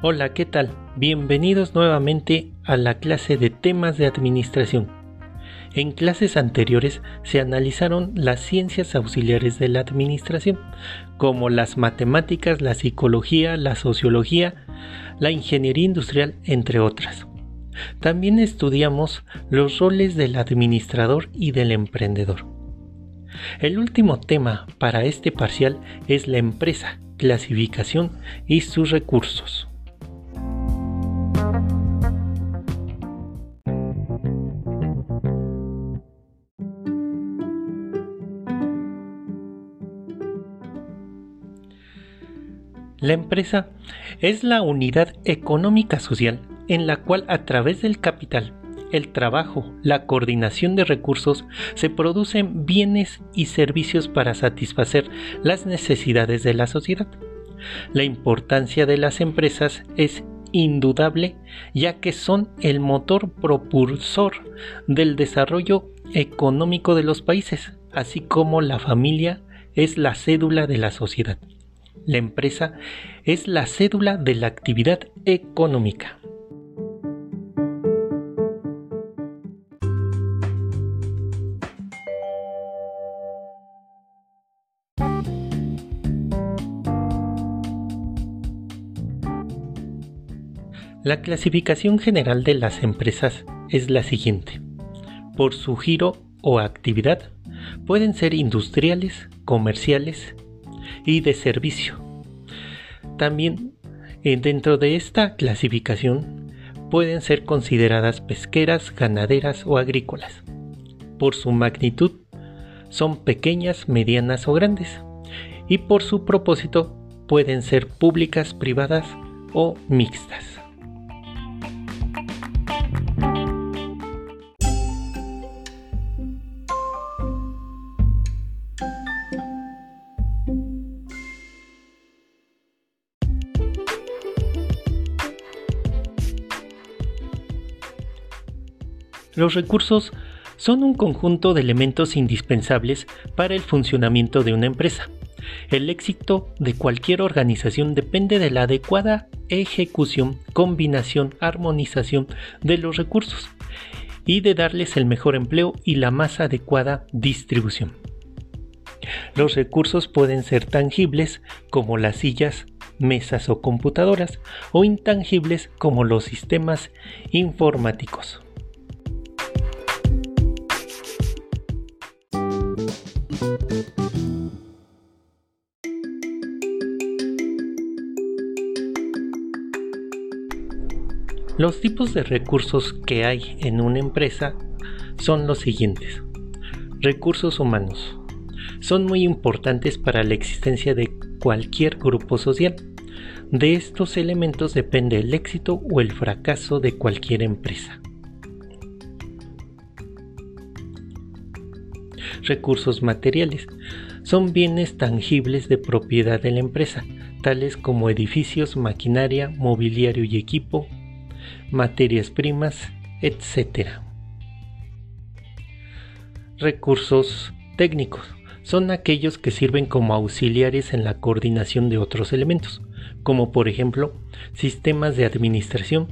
Hola, ¿qué tal? Bienvenidos nuevamente a la clase de temas de administración. En clases anteriores se analizaron las ciencias auxiliares de la administración, como las matemáticas, la psicología, la sociología, la ingeniería industrial, entre otras. También estudiamos los roles del administrador y del emprendedor. El último tema para este parcial es la empresa, clasificación y sus recursos. La empresa es la unidad económica social en la cual a través del capital, el trabajo, la coordinación de recursos, se producen bienes y servicios para satisfacer las necesidades de la sociedad. La importancia de las empresas es indudable ya que son el motor propulsor del desarrollo económico de los países, así como la familia es la cédula de la sociedad. La empresa es la cédula de la actividad económica. La clasificación general de las empresas es la siguiente. Por su giro o actividad pueden ser industriales, comerciales, y de servicio. También eh, dentro de esta clasificación pueden ser consideradas pesqueras, ganaderas o agrícolas. Por su magnitud son pequeñas, medianas o grandes. Y por su propósito pueden ser públicas, privadas o mixtas. Los recursos son un conjunto de elementos indispensables para el funcionamiento de una empresa. El éxito de cualquier organización depende de la adecuada ejecución, combinación, armonización de los recursos y de darles el mejor empleo y la más adecuada distribución. Los recursos pueden ser tangibles como las sillas, mesas o computadoras o intangibles como los sistemas informáticos. Los tipos de recursos que hay en una empresa son los siguientes. Recursos humanos. Son muy importantes para la existencia de cualquier grupo social. De estos elementos depende el éxito o el fracaso de cualquier empresa. Recursos materiales. Son bienes tangibles de propiedad de la empresa, tales como edificios, maquinaria, mobiliario y equipo, materias primas, etc. Recursos técnicos son aquellos que sirven como auxiliares en la coordinación de otros elementos, como por ejemplo sistemas de administración,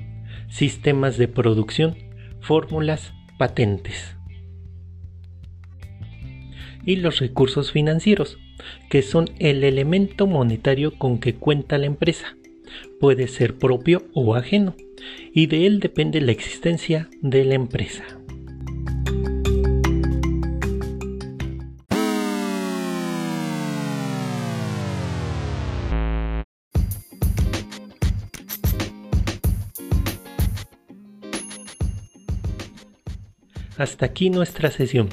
sistemas de producción, fórmulas, patentes. Y los recursos financieros, que son el elemento monetario con que cuenta la empresa. Puede ser propio o ajeno y de él depende la existencia de la empresa. Hasta aquí nuestra sesión.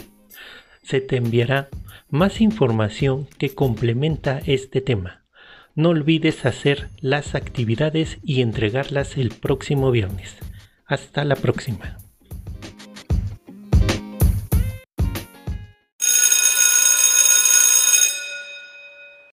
Se te enviará más información que complementa este tema. No olvides hacer las actividades y entregarlas el próximo viernes. Hasta la próxima.